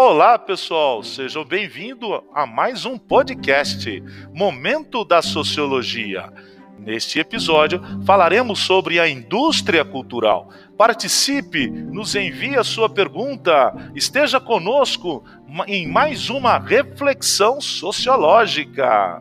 Olá, pessoal, sejam bem-vindos a mais um podcast Momento da Sociologia. Neste episódio falaremos sobre a indústria cultural. Participe, nos envie a sua pergunta, esteja conosco em mais uma reflexão sociológica.